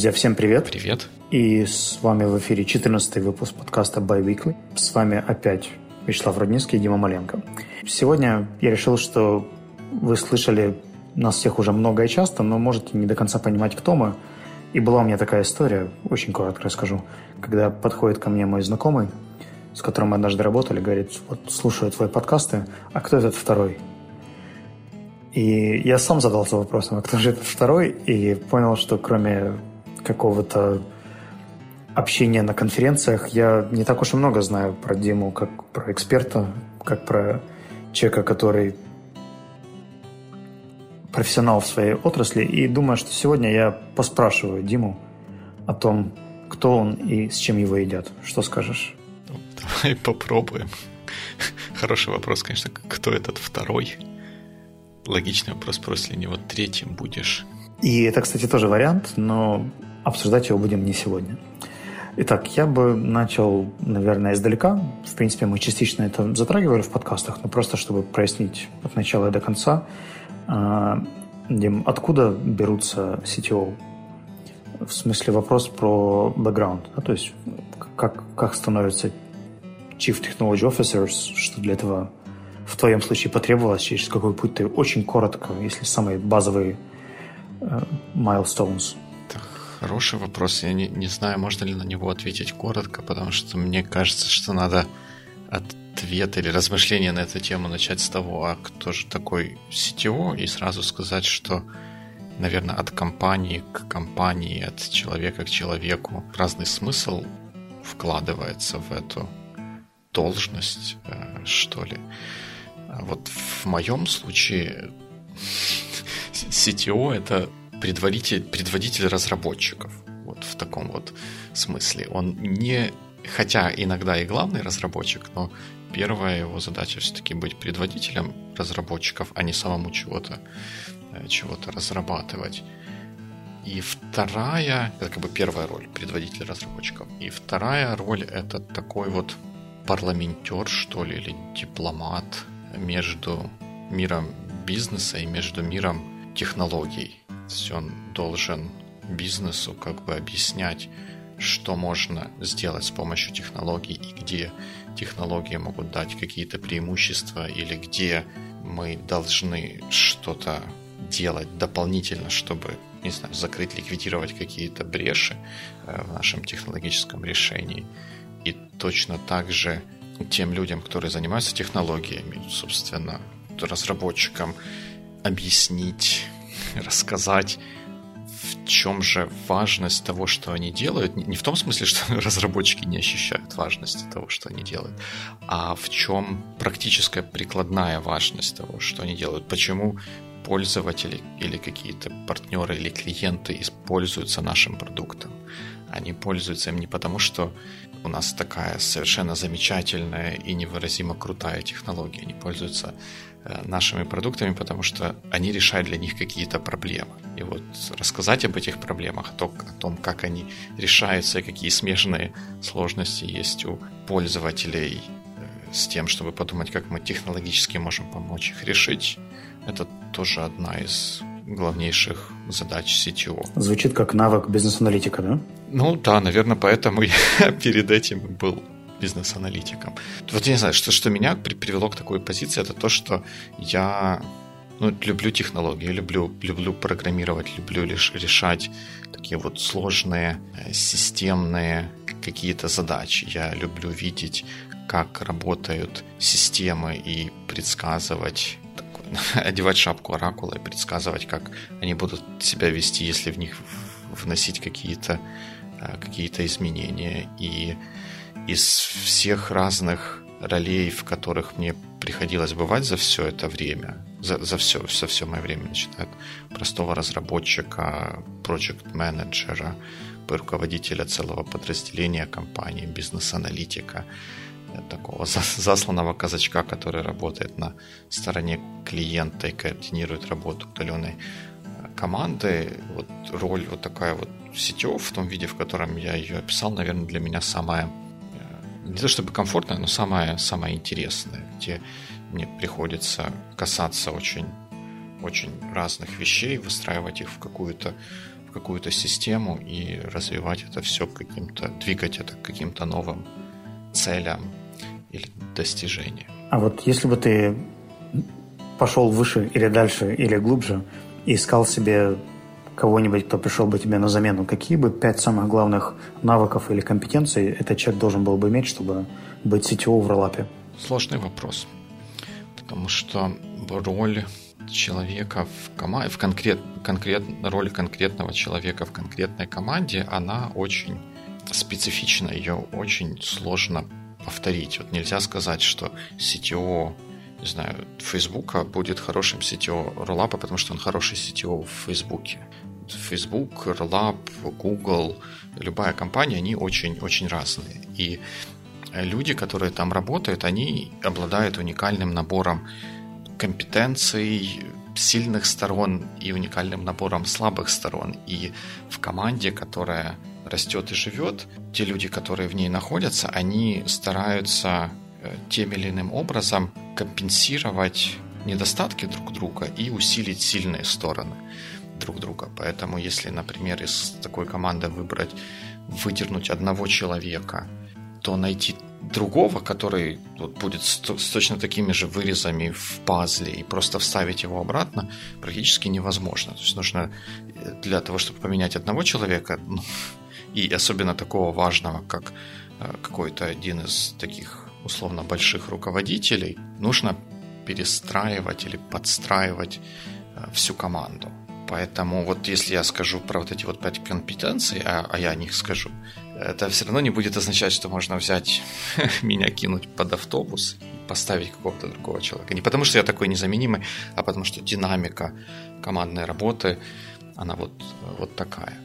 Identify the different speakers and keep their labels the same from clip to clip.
Speaker 1: Друзья, всем привет.
Speaker 2: Привет.
Speaker 1: И с вами в эфире 14 выпуск подкаста By Weekly. С вами опять Вячеслав Родницкий и Дима Маленко. Сегодня я решил, что вы слышали нас всех уже много и часто, но можете не до конца понимать, кто мы. И была у меня такая история, очень коротко расскажу. Когда подходит ко мне мой знакомый, с которым мы однажды работали, говорит, вот слушаю твои подкасты, а кто этот второй? И я сам задался вопросом, а кто же этот второй? И понял, что кроме какого-то общения на конференциях, я не так уж и много знаю про Диму, как про эксперта, как про человека, который профессионал в своей отрасли. И думаю, что сегодня я поспрашиваю Диму о том, кто он и с чем его едят. Что скажешь?
Speaker 2: Давай попробуем. Хороший вопрос, конечно, кто этот второй? Логичный вопрос, после него третьим будешь.
Speaker 1: И это, кстати, тоже вариант, но обсуждать его будем не сегодня. Итак, я бы начал, наверное, издалека. В принципе, мы частично это затрагивали в подкастах, но просто чтобы прояснить от начала до конца. А, Дим, откуда берутся CTO? В смысле вопрос про бэкграунд. Да? То есть как, как становятся Chief Technology Officers, что для этого в твоем случае потребовалось, через какой путь ты очень коротко, если самые базовые uh, milestones –
Speaker 2: Хороший вопрос. Я не, не знаю, можно ли на него ответить коротко, потому что мне кажется, что надо ответ или размышление на эту тему начать с того, а кто же такой CTO, и сразу сказать, что, наверное, от компании к компании, от человека к человеку разный смысл вкладывается в эту должность, э, что ли. А вот в моем случае CTO это предводитель, предводитель разработчиков. Вот в таком вот смысле. Он не, хотя иногда и главный разработчик, но первая его задача все-таки быть предводителем разработчиков, а не самому чего-то э, чего-то разрабатывать. И вторая, это как бы первая роль предводителя разработчиков. И вторая роль это такой вот парламентер, что ли, или дипломат между миром бизнеса и между миром технологий есть он должен бизнесу как бы объяснять, что можно сделать с помощью технологий и где технологии могут дать какие-то преимущества или где мы должны что-то делать дополнительно, чтобы, не знаю, закрыть, ликвидировать какие-то бреши э, в нашем технологическом решении. И точно так же тем людям, которые занимаются технологиями, собственно, разработчикам, объяснить рассказать, в чем же важность того, что они делают. Не в том смысле, что разработчики не ощущают важности того, что они делают, а в чем практическая прикладная важность того, что они делают. Почему пользователи или какие-то партнеры или клиенты используются нашим продуктом. Они пользуются им не потому, что у нас такая совершенно замечательная и невыразимо крутая технология. Они пользуются Э, нашими продуктами, потому что они решают для них какие-то проблемы. И вот рассказать об этих проблемах, о том, как они решаются и какие смежные сложности есть у пользователей э, с тем, чтобы подумать, как мы технологически можем помочь их решить, это тоже одна из главнейших задач CTO.
Speaker 1: Звучит как навык бизнес-аналитика, да?
Speaker 2: Ну да, наверное, поэтому я перед этим был бизнес-аналитиком. Вот я не знаю, что, что меня привело к такой позиции, это то, что я ну, люблю технологии, люблю, люблю программировать, люблю лишь решать такие вот сложные, э, системные какие-то задачи. Я люблю видеть, как работают системы и предсказывать одевать шапку оракула и предсказывать, как они будут себя вести, если в них вносить какие-то э, какие-то изменения. И из всех разных ролей, в которых мне приходилось бывать за все это время, за, за все, за все мое время, начиная от простого разработчика, проект-менеджера, руководителя целого подразделения компании, бизнес-аналитика, такого засланного казачка, который работает на стороне клиента и координирует работу удаленной э, команды. Вот роль вот такая вот сетев в том виде, в котором я ее описал, наверное, для меня самая не то чтобы комфортное, но самое, самое интересное, где мне приходится касаться очень, очень разных вещей, выстраивать их в какую-то какую-то систему и развивать это все каким-то, двигать это к каким-то новым целям или достижениям.
Speaker 1: А вот если бы ты пошел выше или дальше, или глубже, и искал себе кого-нибудь, кто пришел бы тебе на замену, какие бы пять самых главных навыков или компетенций этот человек должен был бы иметь, чтобы быть CTO в Ролапе?
Speaker 2: Сложный вопрос. Потому что роль человека в команде, в конкрет, конкрет, роль конкретного человека в конкретной команде, она очень специфична, ее очень сложно повторить. Вот нельзя сказать, что CTO не знаю, Фейсбука будет хорошим CTO Роллапа, потому что он хороший CTO в Фейсбуке. Facebook, Rollup, Google, любая компания, они очень-очень разные. И люди, которые там работают, они обладают уникальным набором компетенций, сильных сторон и уникальным набором слабых сторон. И в команде, которая растет и живет, те люди, которые в ней находятся, они стараются э, тем или иным образом компенсировать недостатки друг друга и усилить сильные стороны друг друга. Поэтому если, например, из такой команды выбрать, выдернуть одного человека, то найти другого, который вот, будет с, с точно такими же вырезами в пазле и просто вставить его обратно, практически невозможно. То есть нужно э, для того, чтобы поменять одного человека, ну, и особенно такого важного, как э, какой-то один из таких условно больших руководителей, нужно перестраивать или подстраивать э, всю команду. Поэтому вот если я скажу про вот эти вот пять компетенций, а, а я о них скажу, это все равно не будет означать, что можно взять меня, кинуть под автобус и поставить какого-то другого человека. Не потому, что я такой незаменимый, а потому, что динамика командной работы, она вот, вот такая.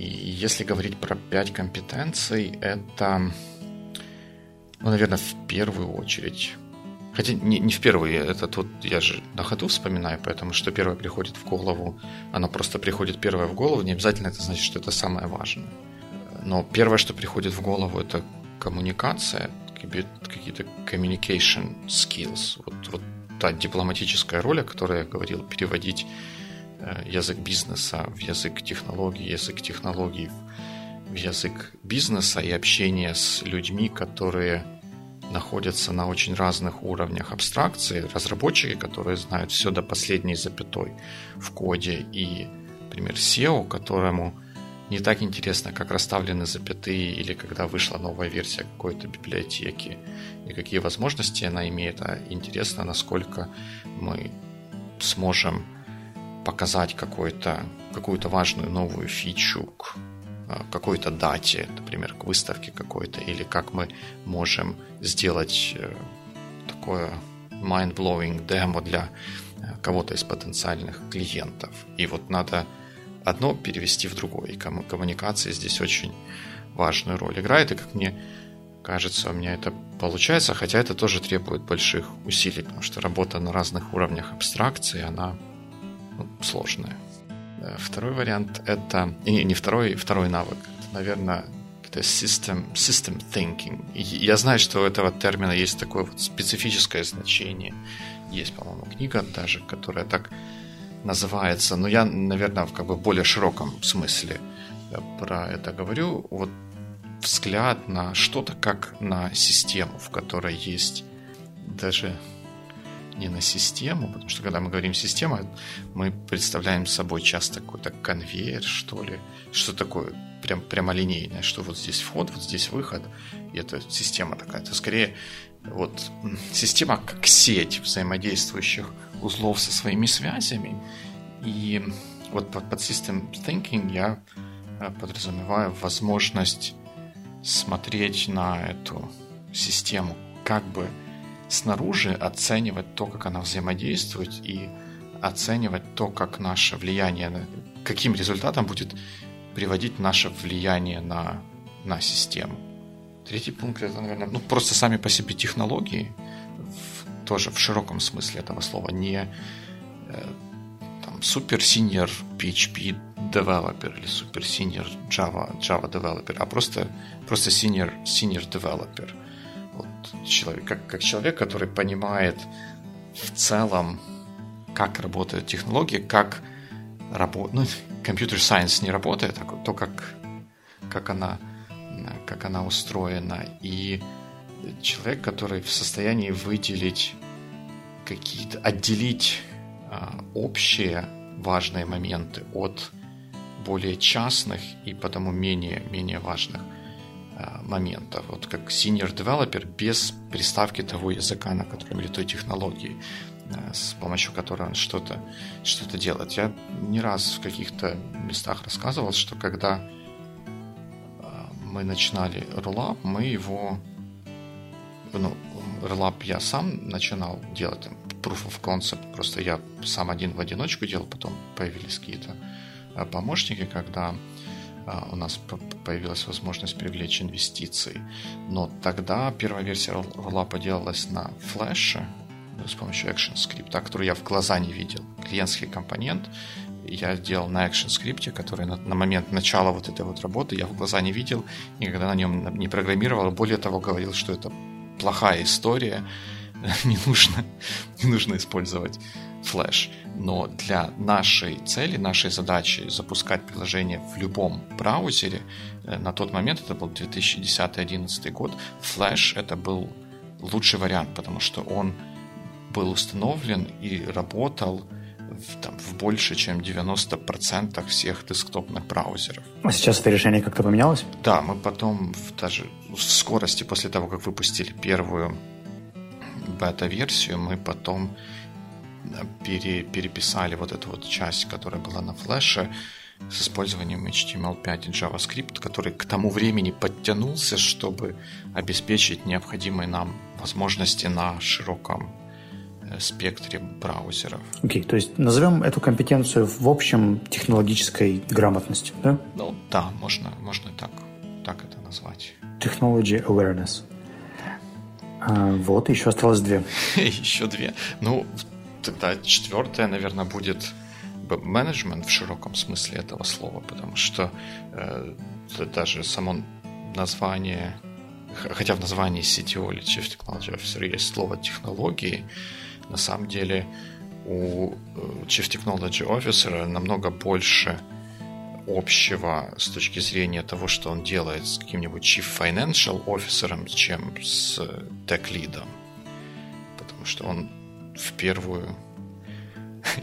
Speaker 2: И если говорить про пять компетенций, это, ну, наверное, в первую очередь Хотя не, не в первую, это тут я же на ходу вспоминаю, поэтому что первое приходит в голову, оно просто приходит первое в голову, не обязательно это значит, что это самое важное. Но первое, что приходит в голову, это коммуникация, какие-то communication skills. Вот, вот та дипломатическая роль, о которой я говорил, переводить язык бизнеса в язык технологий, язык технологий в язык бизнеса и общение с людьми, которые находятся на очень разных уровнях абстракции. Разработчики, которые знают все до последней запятой в коде, и, например, SEO, которому не так интересно, как расставлены запятые или когда вышла новая версия какой-то библиотеки и какие возможности она имеет, а интересно, насколько мы сможем показать какую-то важную новую фичу к Э, какой-то дате, например, к выставке какой-то, или как мы можем сделать э, такое mind-blowing демо для э, кого-то из потенциальных клиентов. И вот надо одно перевести в другое. И коммуникация здесь очень важную роль играет. И как мне кажется, у меня это получается, хотя это тоже требует больших усилий, потому что работа на разных уровнях абстракции, она сложная. Э, второй вариант — это... Не, не второй, второй навык. Это, наверное, это system, system thinking. Я знаю, что у этого термина есть такое вот специфическое значение. Есть, по-моему, книга даже, которая так называется. Но я, наверное, в как бы более широком смысле э, про это говорю. Вот взгляд на что-то как на систему, в которой есть даже не на систему, потому что когда мы говорим система, мы представляем собой часто какой-то конвейер, что ли, что такое прям прямолинейное, что вот здесь вход, вот здесь выход, и это система такая. Это скорее вот система как сеть взаимодействующих узлов со своими связями. И вот под, под System Thinking я э, подразумеваю возможность смотреть на эту систему как бы снаружи оценивать то, как она взаимодействует, и оценивать то, как наше влияние, каким результатом будет приводить наше влияние на, на систему. Третий пункт это, наверное, ну, просто сами по себе технологии, в, тоже в широком смысле этого слова, не э, там, супер синьор PHP developer или супер синьор Java, Java developer, а просто, просто senior, senior developer – вот человек, как, как человек, который понимает в целом, как работают технологии, как работают, ну, компьютер сайенс не работает, а то, как, как, она, как она устроена. И человек, который в состоянии выделить какие-то, отделить а, общие важные моменты от более частных и потому менее, менее важных а, моментов. Вот как senior developer без приставки того языка, на котором или той технологии, а, с помощью которой он что-то что делает. Я не раз в каких-то местах рассказывал, что когда мы начинали Rollup, мы его ну, Rollup я сам начинал делать, там, proof of concept, просто я сам один в одиночку делал, потом появились какие-то помощники, когда у нас появилась возможность привлечь инвестиции. Но тогда первая версия Rollup делалась на флеше с помощью ActionScript, которую я в глаза не видел. Клиентский компонент я делал на ActionScript, который на, на момент начала вот этой вот работы я в глаза не видел, никогда на нем не программировал. Более того, говорил, что это плохая история, не нужно, не нужно использовать флеш. Но для нашей цели, нашей задачи запускать приложение в любом браузере, э, на тот момент, это был 2010-2011 год, флеш это был лучший вариант, потому что он был установлен и работал в, там, в больше, чем 90% всех десктопных браузеров.
Speaker 1: А сейчас это решение как-то поменялось?
Speaker 2: Да, мы потом в, даже в скорости после того, как выпустили первую бета-версию, мы потом пере, переписали вот эту вот часть, которая была на флеше, с использованием HTML5 и JavaScript, который к тому времени подтянулся, чтобы обеспечить необходимые нам возможности на широком э, спектре браузеров.
Speaker 1: Окей, okay, то есть назовем эту компетенцию в общем технологической грамотности, да?
Speaker 2: Ну да, можно, можно так, так это назвать.
Speaker 1: Technology awareness. А, вот, еще осталось две.
Speaker 2: еще две. Ну, тогда четвертая, наверное, будет менеджмент в широком смысле этого слова, потому что э, даже само название, хотя в названии CTO или Chief Technology Officer есть слово технологии, на самом деле у э, Chief Technology Officer намного больше общего с точки зрения того, что он делает с каким-нибудь chief financial officer, чем с tech лидом. Потому что он в первую...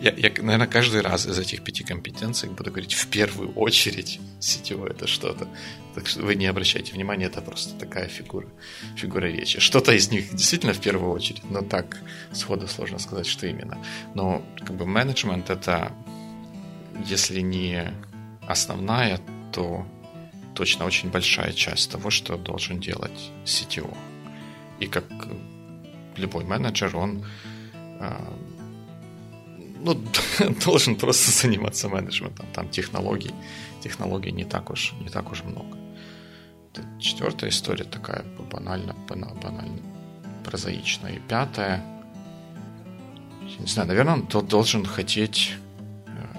Speaker 2: Я, я, наверное, каждый раз из этих пяти компетенций буду говорить в первую очередь CTO это что-то. Так что вы не обращайте внимания, это просто такая фигура, фигура речи. Что-то из них действительно в первую очередь, но так сходу сложно сказать, что именно. Но как бы менеджмент это, если не основная, то точно очень большая часть того, что должен делать CTO. И как любой менеджер, он ну, должен просто заниматься менеджментом. Там технологий, технологий не так уж, не так уж много. Это четвертая история такая банально, банально прозаичная. И пятая, не знаю, наверное, он должен хотеть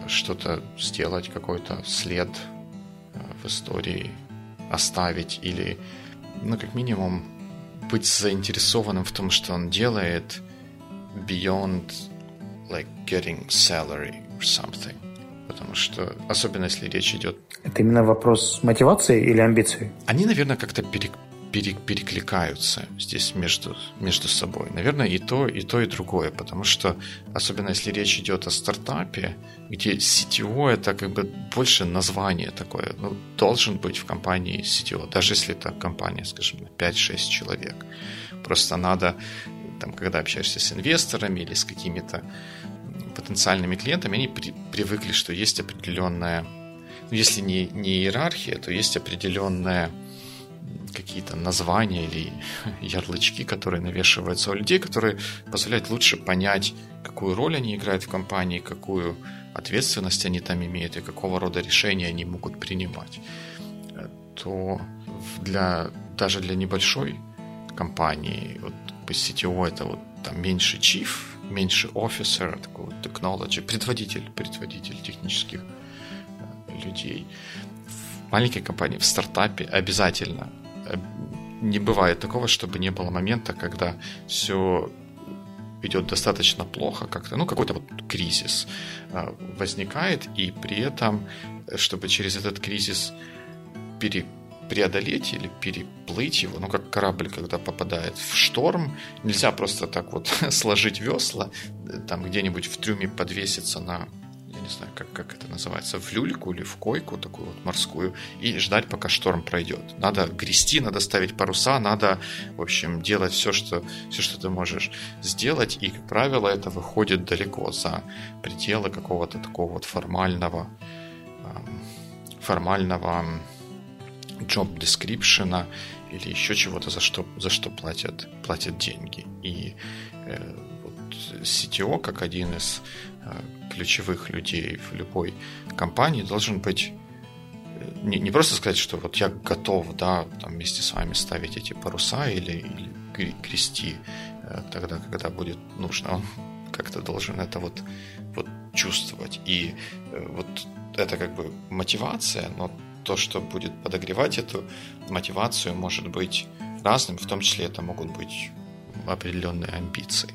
Speaker 2: что-то сделать, какой-то след э, в истории оставить или, ну, как минимум, быть заинтересованным в том, что он делает beyond like getting salary or something. Потому что, особенно если речь идет...
Speaker 1: Это именно вопрос мотивации или амбиции?
Speaker 2: Они, наверное, как-то пере, пере, перекликаются здесь между, между собой. Наверное, и то, и то, и другое, потому что, особенно если речь идет о стартапе, где CTO это как бы больше название такое, ну, должен быть в компании CTO, даже если это компания, скажем, 5-6 человек. Просто надо, там, когда общаешься с инвесторами или с какими-то потенциальными клиентами, они при, привыкли, что есть определенная, ну, если не, не иерархия, то есть определенная какие-то названия или ярлычки, которые навешиваются у людей, которые позволяют лучше понять, какую роль они играют в компании, какую ответственность они там имеют и какого рода решения они могут принимать, то для, даже для небольшой компании, вот по CTO это вот там меньше chief, меньше officer, такой вот technology, предводитель, предводитель технических э, людей. В маленькой компании, в стартапе обязательно не бывает такого, чтобы не было момента, когда все идет достаточно плохо, как-то, ну, какой-то вот кризис а, возникает, и при этом, чтобы через этот кризис пере, преодолеть или переплыть его, ну, как корабль, когда попадает в шторм, нельзя просто так вот сложить весла, там где-нибудь в трюме подвеситься на я не знаю, как, как это называется, в люльку или в койку такую вот морскую и ждать, пока шторм пройдет. Надо грести, надо ставить паруса, надо, в общем, делать все, что, все, что ты можешь сделать. И, как правило, это выходит далеко за пределы какого-то такого вот формального, формального job description или еще чего-то, за что, за что платят, платят деньги. И э, вот CTO, как один из э, ключевых людей в любой компании должен быть э, не, не просто сказать, что вот я готов, да, там вместе с вами ставить эти паруса или, или грести э, тогда, когда будет нужно. Он как-то должен это вот, вот чувствовать. И э, вот это как бы мотивация, но то, что будет подогревать эту мотивацию, может быть разным, в том числе это могут быть определенные амбиции.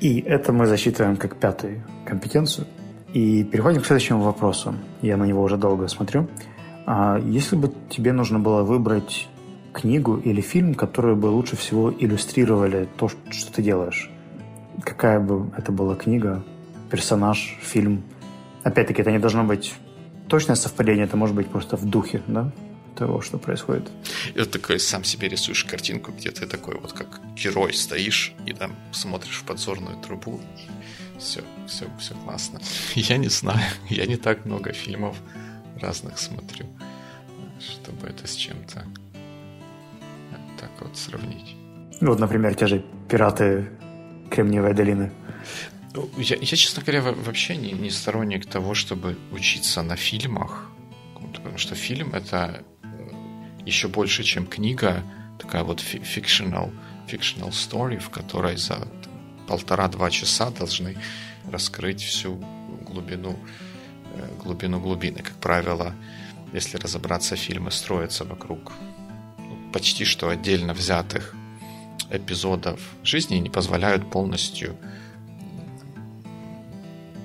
Speaker 1: И это мы засчитываем как пятую компетенцию. И переходим к следующему вопросу. Я на него уже долго смотрю. А если бы тебе нужно было выбрать книгу или фильм, которые бы лучше всего иллюстрировали то, что ты делаешь, какая бы это была книга, персонаж, фильм? Опять-таки, это не должно быть точное совпадение, это может быть просто в духе, да? того, что происходит.
Speaker 2: И вот такой сам себе рисуешь картинку, где ты такой вот как герой стоишь и там смотришь в подзорную трубу все, все, все классно. Я не знаю, я не так много фильмов разных смотрю, чтобы это с чем-то так вот сравнить.
Speaker 1: Ну, вот, например, те же «Пираты Кремниевой долины».
Speaker 2: Я, я, честно говоря, вообще не, не сторонник того, чтобы учиться на фильмах, потому что фильм — это э, еще больше, чем книга, такая вот fictional, fictional story, в которой за полтора-два часа должны раскрыть всю глубину, э, глубину глубины. Как правило, если разобраться, фильмы строятся вокруг ну, почти что отдельно взятых эпизодов жизни и не позволяют полностью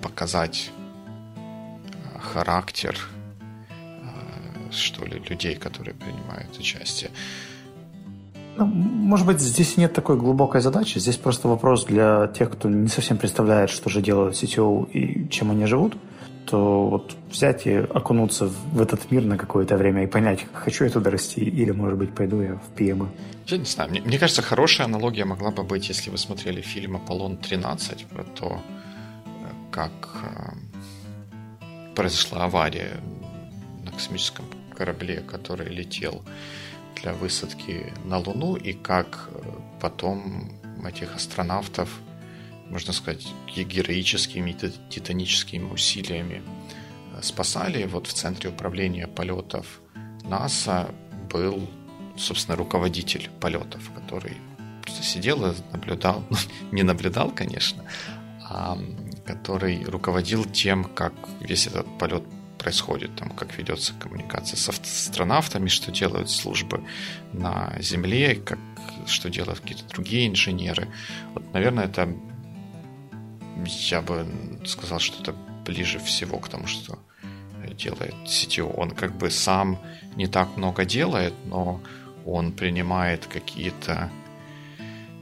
Speaker 2: показать э, характер э, что ли, людей, которые принимают участие.
Speaker 1: Ну, может быть, здесь нет такой глубокой задачи. Здесь просто вопрос для тех, кто не совсем представляет, что же делают CTO и чем они живут, то вот взять и окунуться в этот мир на какое-то время и понять, хочу я туда расти, или, может быть, пойду я в PM.
Speaker 2: Я не знаю. Мне, мне кажется, хорошая аналогия могла бы быть, если вы смотрели фильм «Аполлон-13» про то, как э, произошла авария на космическом корабле, который летел для высадки на Луну и как э, потом этих астронавтов, можно сказать, героическими титаническими усилиями э, спасали. Вот в центре управления полетов НАСА был, собственно, руководитель полетов, который просто сидел и наблюдал, не наблюдал, конечно, а который руководил тем, как весь этот полет происходит, там, как ведется коммуникация с астронавтами, что делают службы на Земле, как, что делают какие-то другие инженеры. Вот, наверное, это я бы сказал, что это ближе всего к тому, что делает CTO. Он как бы сам не так много делает, но он принимает какие-то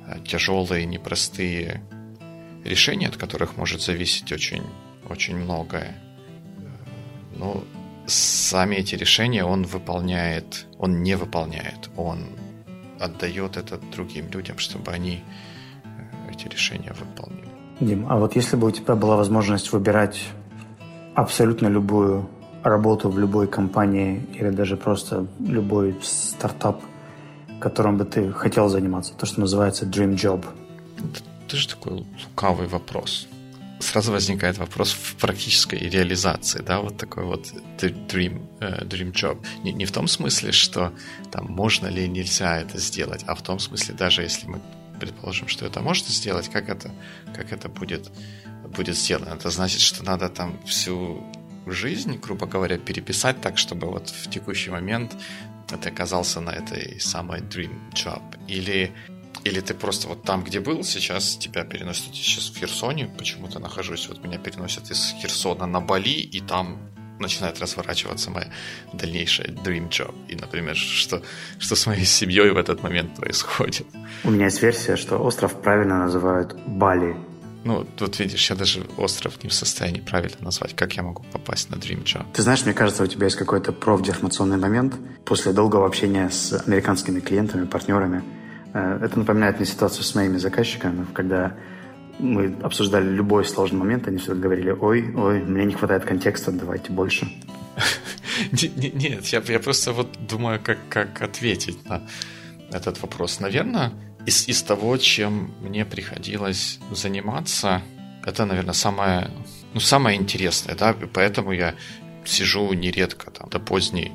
Speaker 2: э, тяжелые, непростые решения, от которых может зависеть очень, очень многое. Но сами эти решения он выполняет, он не выполняет, он отдает это другим людям, чтобы они э, эти решения выполнили.
Speaker 1: Дим, а вот если бы у тебя была возможность выбирать абсолютно любую работу в любой компании или даже просто любой стартап, которым бы ты хотел заниматься, то, что называется dream job?
Speaker 2: Это же такой лукавый вопрос сразу возникает вопрос в практической реализации, да, вот такой вот dream, э, dream job. Не, не в том смысле, что там можно ли нельзя это сделать, а в том смысле, даже если мы предположим, что это можно сделать, как это, как это будет, будет сделано. Это значит, что надо там всю жизнь, грубо говоря, переписать так, чтобы вот в текущий момент ты оказался на этой самой dream job. Или Или ты просто вот там, где был, сейчас тебя переносят. Сейчас в Херсоне почему-то нахожусь. Вот меня переносят из Херсона на Бали, и там начинает разворачиваться моя дальнейшая dream job. И, например, что, что с моей семьей в этот момент происходит.
Speaker 1: У меня есть версия, что остров правильно называют Бали.
Speaker 2: Ну, тут видишь, я даже остров не в состоянии правильно назвать. Как я могу попасть на Dream Job?
Speaker 1: Ты знаешь, мне кажется, у тебя есть какой-то профдеформационный момент после долгого общения с американскими клиентами, партнерами. Э, это напоминает мне ситуацию с моими заказчиками, когда мы обсуждали любой сложный момент, они всегда говорили, ой, ой, мне не хватает контекста, давайте больше.
Speaker 2: Нет, я, просто вот думаю, как, как ответить на этот вопрос. Наверное, из, из того, чем мне приходилось заниматься, это, наверное, самое, ну, самое интересное, да, поэтому я сижу нередко там до поздней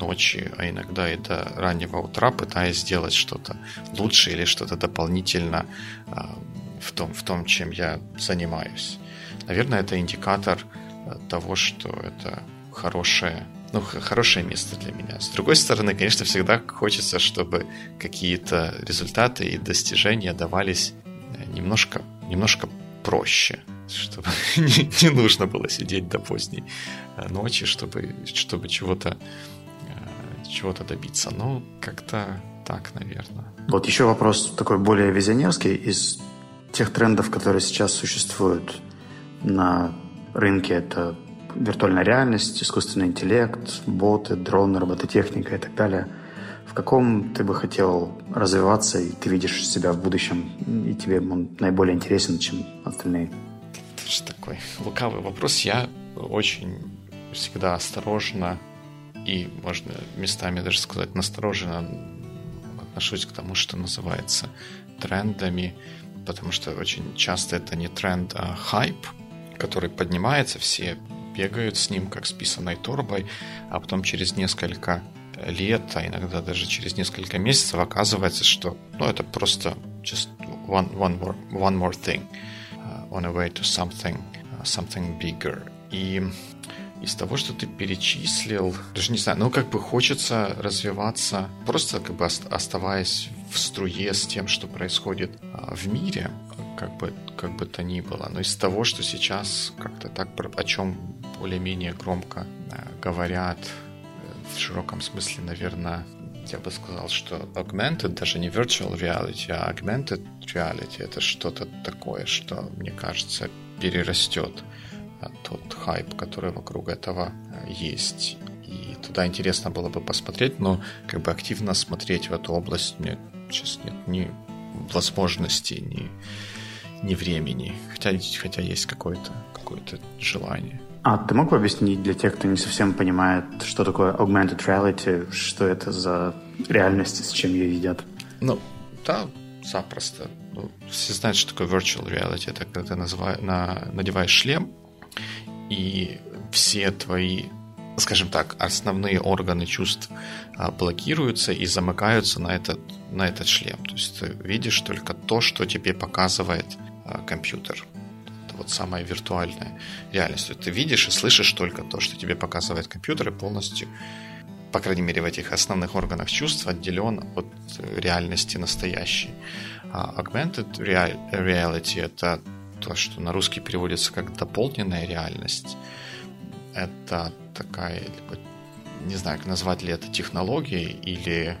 Speaker 2: ночи, а иногда и до раннего утра, пытаясь сделать что-то лучше или что-то дополнительно а, в том, в том, чем я занимаюсь. Наверное, это индикатор э, того, что это хорошее, ну, хорошее место для меня. С другой стороны, конечно, всегда хочется, чтобы какие-то результаты и достижения давались э, немножко, немножко проще, чтобы не, не нужно было сидеть до поздней э, ночи, чтобы, чтобы чего-то чего-то добиться. Ну, как-то так, наверное.
Speaker 1: Вот еще вопрос такой более визионерский из тех трендов, которые сейчас существуют на рынке, это виртуальная реальность, искусственный интеллект, боты, дроны, робототехника и так далее. В каком ты бы хотел развиваться, и ты видишь себя в будущем, и тебе он наиболее интересен, чем остальные?
Speaker 2: Это же такой лукавый вопрос. Я очень всегда осторожно и, можно местами даже сказать, настороженно отношусь к тому, что называется трендами, потому что очень часто это не тренд, а хайп, который поднимается, все бегают с ним, как с писаной торбой, а потом через несколько лет, а иногда даже через несколько месяцев оказывается, что ну, это просто just one, one, more, one more thing uh, on a way to something, uh, something bigger. И из того, что ты перечислил, даже не знаю, ну как бы хочется развиваться, просто как бы оставаясь в струе с тем, что происходит а, в мире, как бы, как бы то ни было. Но из того, что сейчас как-то так, о чем более-менее громко а, говорят, э, в широком смысле, наверное, я бы сказал, что augmented, даже не virtual reality, а augmented reality, это что-то такое, что, мне кажется, перерастет тот хайп, который вокруг этого э, есть. И туда интересно было бы посмотреть, но как бы активно смотреть в эту область мне сейчас нет ни возможности, ни, ни времени. Хотя, хотя есть какое-то какое желание.
Speaker 1: А ты мог бы объяснить для тех, кто не совсем понимает, что такое augmented reality, что это за реальность, с чем ее едят?
Speaker 2: Ну, да, запросто. Ну, все знают, что такое virtual reality. Это когда ты называешь, на, надеваешь шлем, и все твои, скажем так, основные органы чувств а, блокируются и замыкаются на этот, на этот шлем. То есть ты видишь только то, что тебе показывает а, компьютер. Это вот самая виртуальная реальность. Ты видишь и слышишь только то, что тебе показывает компьютер, и полностью по крайней мере, в этих основных органах чувств отделен от реальности настоящей. А augmented reality — это то, что на русский переводится как дополненная реальность, это такая, не знаю, назвать ли это технологией или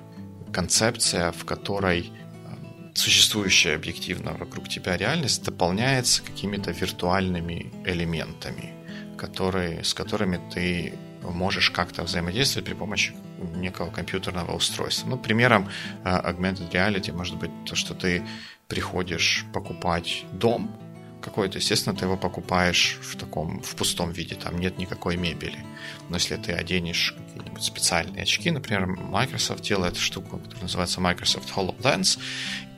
Speaker 2: концепция, в которой э, существующая объективно вокруг тебя реальность дополняется какими-то виртуальными элементами, которые, с которыми ты можешь как-то взаимодействовать при помощи некого компьютерного устройства. Ну, примером uh, augmented reality может быть то, что ты приходишь покупать дом, какой-то, естественно, ты его покупаешь в таком, в пустом виде, там нет никакой мебели. Но если ты оденешь какие-нибудь специальные очки, например, Microsoft делает штуку, которая называется Microsoft HoloLens,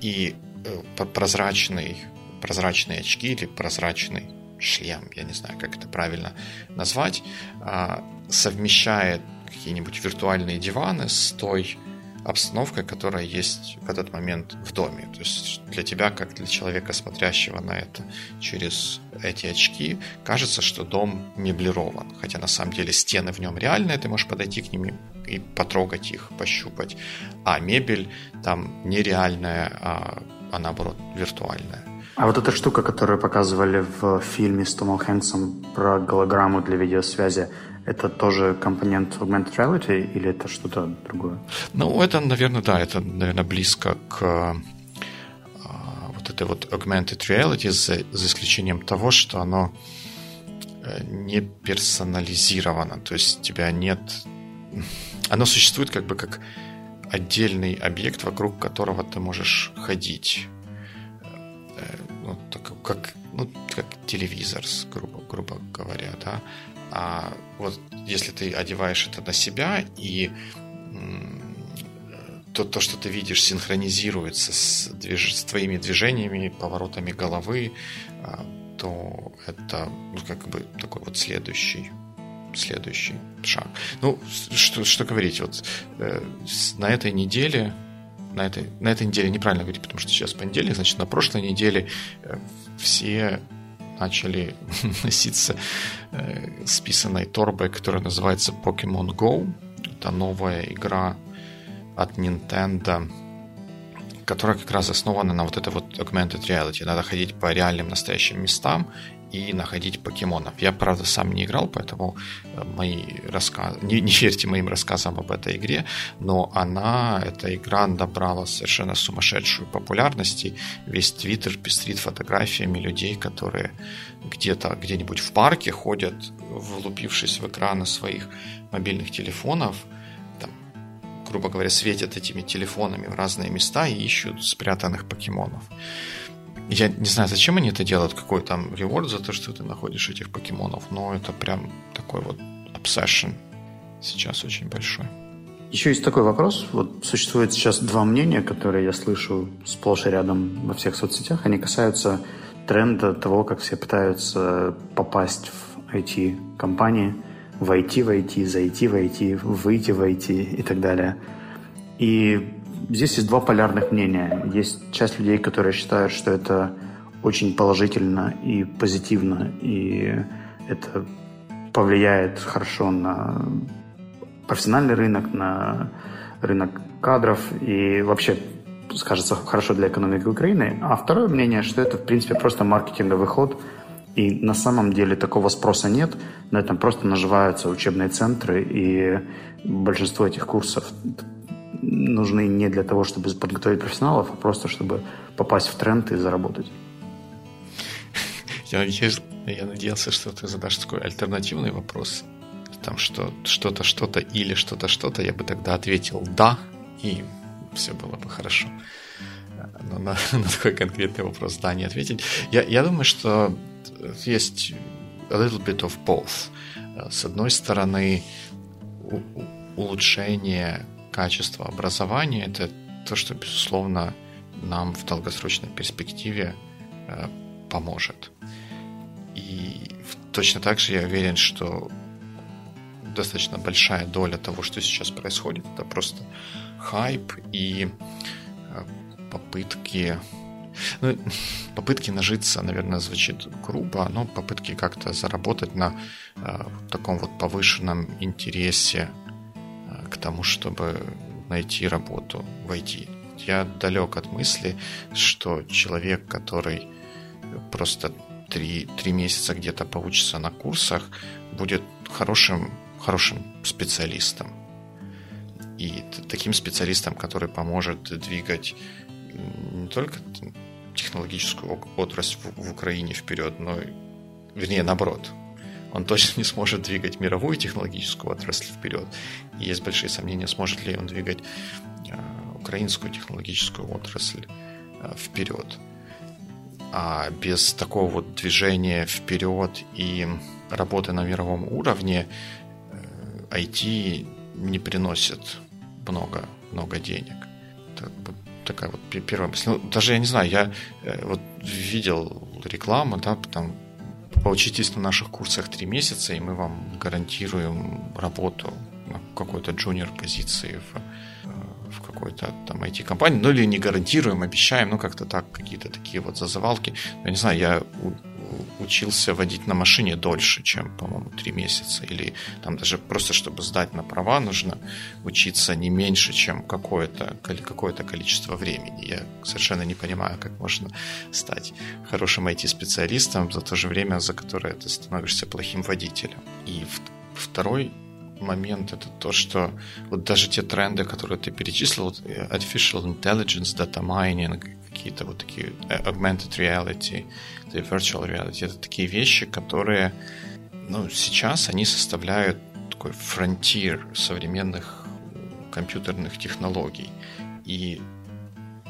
Speaker 2: и э, прозрачный, прозрачные очки или прозрачный шлем, я не знаю, как это правильно назвать, а, совмещает какие-нибудь виртуальные диваны с той обстановкой, которая есть в этот момент в доме. То есть для тебя, как для человека, смотрящего на это через эти очки, кажется, что дом меблирован. Хотя на самом деле стены в нем реальные, ты можешь подойти к ним и потрогать их, пощупать. А мебель там нереальная, а, а наоборот виртуальная.
Speaker 1: А вот эта штука, которую показывали в фильме с Томом Хэнксом про голограмму для видеосвязи, это тоже компонент augmented reality или это что-то другое?
Speaker 2: Ну, это, наверное, да, это, наверное, близко к а, вот этой вот augmented reality, за, за исключением того, что оно э, не персонализировано, то есть у тебя нет... Оно существует как бы как отдельный объект, вокруг которого ты можешь ходить. Э, ну, так, как, ну, как телевизор, грубо, грубо говоря, да. А вот если ты одеваешь это на себя и то, то, что ты видишь, синхронизируется с, движ... с твоими движениями, поворотами головы, а, то это ну, как бы такой вот следующий следующий шаг. Ну, что, что говорить, вот э, на этой неделе, на этой, на этой неделе неправильно говорить, потому что сейчас понедельник, значит, на прошлой неделе э, все начали носиться э, с писаной торбой, которая называется Pokemon Go. Это новая игра от Nintendo, которая как раз основана на вот этой вот augmented reality. Надо ходить по реальным настоящим местам и находить покемонов. Я, правда, сам не играл, поэтому э, мои рассказы... Не, не верьте моим рассказам об этой игре, но она, эта игра набрала совершенно сумасшедшую популярность, и весь твиттер пестрит фотографиями людей, которые где-то, где-нибудь в парке ходят, влупившись в экраны своих мобильных телефонов, там, грубо говоря, светят этими телефонами в разные места и ищут спрятанных покемонов. Я не знаю, зачем они это делают, какой там реворд за то, что ты находишь этих покемонов, но это прям такой вот obsession сейчас очень большой.
Speaker 1: Еще есть такой вопрос. Вот существует сейчас два мнения, которые я слышу сплошь и рядом во всех соцсетях. Они касаются тренда того, как все пытаются попасть в IT-компании, войти в IT, зайти в IT, выйти в IT и так далее. И здесь есть два полярных мнения. Есть часть людей, которые считают, что это очень положительно и позитивно, и это повлияет хорошо на профессиональный рынок, на рынок кадров и вообще скажется хорошо для экономики Украины. А второе мнение, что это в принципе просто маркетинговый ход, и на самом деле такого спроса нет, на этом просто наживаются учебные центры, и большинство этих курсов нужны не для того, чтобы подготовить профессионалов, а просто чтобы попасть в тренд и заработать.
Speaker 2: Я, надеюсь, я надеялся, что ты задашь такой альтернативный вопрос. Там что, что-то, что-то или что-то, что-то. Я бы тогда ответил «да», и все было бы хорошо. Но на, на такой конкретный вопрос «да» не ответить. Я, я думаю, что есть a little bit of both. С одной стороны, улучшение качества образования – это то, что, безусловно, нам в долгосрочной перспективе э, поможет. И точно так же я уверен, что достаточно большая доля того, что сейчас происходит, это просто хайп и э, попытки ну, попытки нажиться, наверное, звучит грубо, но попытки как-то заработать на э, таком вот повышенном интересе тому, чтобы найти работу в IT. Я далек от мысли, что человек, который просто три, три месяца где-то поучится на курсах, будет хорошим, хорошим специалистом. И таким специалистом, который поможет двигать не только технологическую отрасль в, в Украине вперед, но, вернее, наоборот, он точно не сможет двигать мировую технологическую отрасль вперед. И есть большие сомнения, сможет ли он двигать э, украинскую технологическую отрасль э, вперед. А без такого вот движения вперед и работы на мировом уровне IT э, не приносит много, много денег. Это такая вот первая мысль. Ну, даже я не знаю, я вот видел рекламу, да, там Поучитесь на наших курсах три месяца, и мы вам гарантируем работу на какой-то джуниор позиции в, э, в какой-то там IT-компании. Ну или не гарантируем, обещаем, ну как-то так, какие-то такие вот зазывалки. Я не знаю, я учился водить на машине дольше, чем, по-моему, три месяца. Или там даже просто, чтобы сдать на права, нужно учиться не меньше, чем какое-то какое количество времени. Я совершенно не понимаю, как можно стать хорошим IT-специалистом за то же время, за которое ты становишься плохим водителем. И второй момент это то, что вот даже те тренды, которые ты перечислил, э, artificial intelligence, data mining, какие-то вот такие э, augmented reality, virtual reality, это такие вещи, которые ну, сейчас они составляют такой фронтир современных компьютерных технологий. И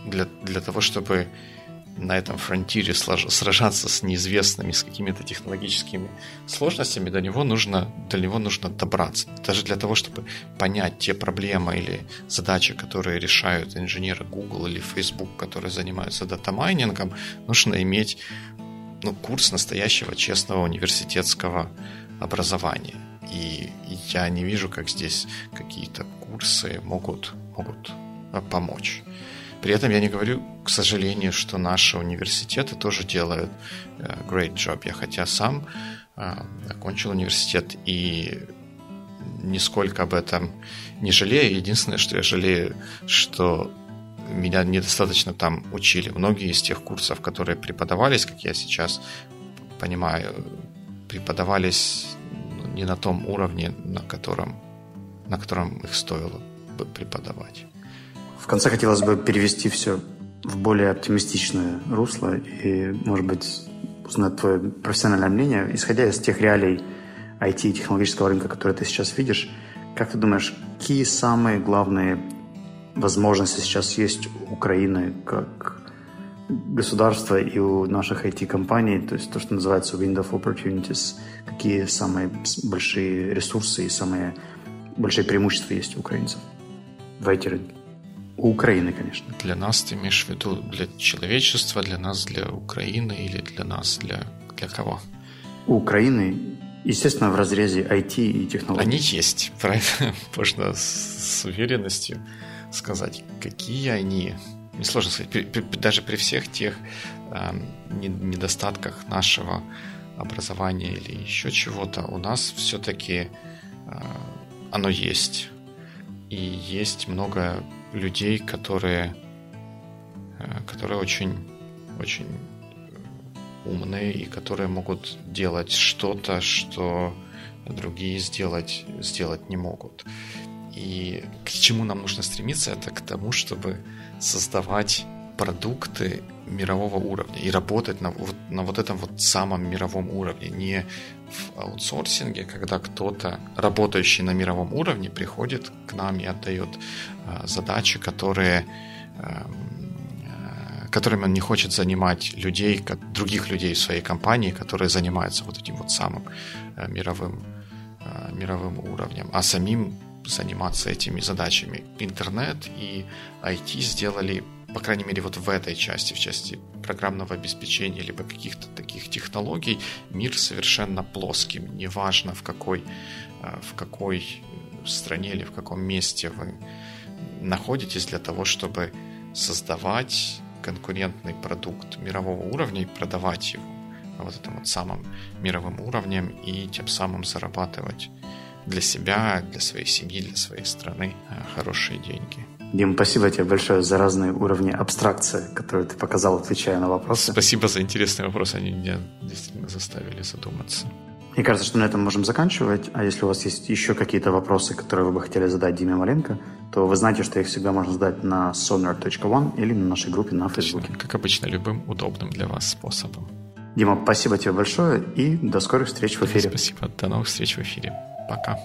Speaker 2: для, для того, чтобы на этом фронтире сражаться с неизвестными, с какими-то технологическими сложностями, до него нужно, до него нужно добраться. Даже для того, чтобы понять те проблемы или задачи, которые решают инженеры Google или Facebook, которые занимаются датамайнингом, нужно иметь ну, курс настоящего честного университетского образования. И я не вижу, как здесь какие-то курсы могут, могут а, помочь. При этом я не говорю, к сожалению, что наши университеты тоже делают э, great job. Я хотя сам э, окончил университет и нисколько об этом не жалею. Единственное, что я жалею, что меня недостаточно там учили. Многие из тех курсов, которые преподавались, как я сейчас понимаю, преподавались ну, не на том уровне, на котором, на котором их стоило бы преподавать.
Speaker 1: В конце хотелось бы перевести все в более оптимистичное русло и, может быть, узнать твое профессиональное мнение, исходя из тех реалий IT и технологического рынка, которые ты сейчас видишь, как ты думаешь, какие самые главные возможности сейчас есть у Украины как государства и у наших IT-компаний, то есть то, что называется window of opportunities, какие самые большие ресурсы и самые большие преимущества есть у украинцев в IT-рынке? У Украины, конечно.
Speaker 2: Для нас ты имеешь в виду для человечества, для нас, для Украины или для нас, для, для кого?
Speaker 1: У Украины, естественно, в разрезе IT и технологий.
Speaker 2: Они есть, правильно? Можно с, уверенностью сказать, какие они. Несложно сказать, при, при, даже при всех тех э, недостатках нашего образования или еще чего-то, у нас все-таки э, оно есть. И есть много людей, которые, э, которые очень, очень умные и которые могут делать что-то, что другие сделать, сделать не могут. И к чему нам нужно стремиться, это к тому, чтобы создавать продукты мирового уровня и работать на вот, на вот этом вот самом мировом уровне, не в аутсорсинге, когда кто-то, работающий на мировом уровне, приходит к нам и отдает э, задачи, которые эм, э, которыми он не хочет занимать людей, как, других людей в своей компании, которые занимаются вот этим вот самым э, мировым, э, мировым уровнем, а самим заниматься этими задачами. Интернет и IT сделали по крайней мере, вот в этой части, в части программного обеспечения, либо каких-то таких технологий, мир совершенно плоским. Неважно, в какой, э, в какой стране или в каком месте вы находитесь для того, чтобы создавать конкурентный продукт мирового уровня и продавать его вот этим вот самым мировым уровнем и тем самым зарабатывать для себя, для своей семьи, для своей страны э, хорошие деньги.
Speaker 1: Дим, спасибо тебе большое за разные уровни абстракции, которые ты показал, отвечая на вопросы.
Speaker 2: Спасибо за интересные вопросы, они меня действительно заставили задуматься.
Speaker 1: Мне кажется, что на этом можем заканчивать. А если у вас есть еще какие-то вопросы, которые вы бы хотели задать Диме Маленко, то вы знаете, что их всегда можно задать на sonar.one или на нашей группе на Фейсбуке.
Speaker 2: Как обычно, любым удобным для вас способом.
Speaker 1: Дима, спасибо тебе большое и до скорых встреч в эфире.
Speaker 2: Спасибо. До новых встреч в эфире. Пока.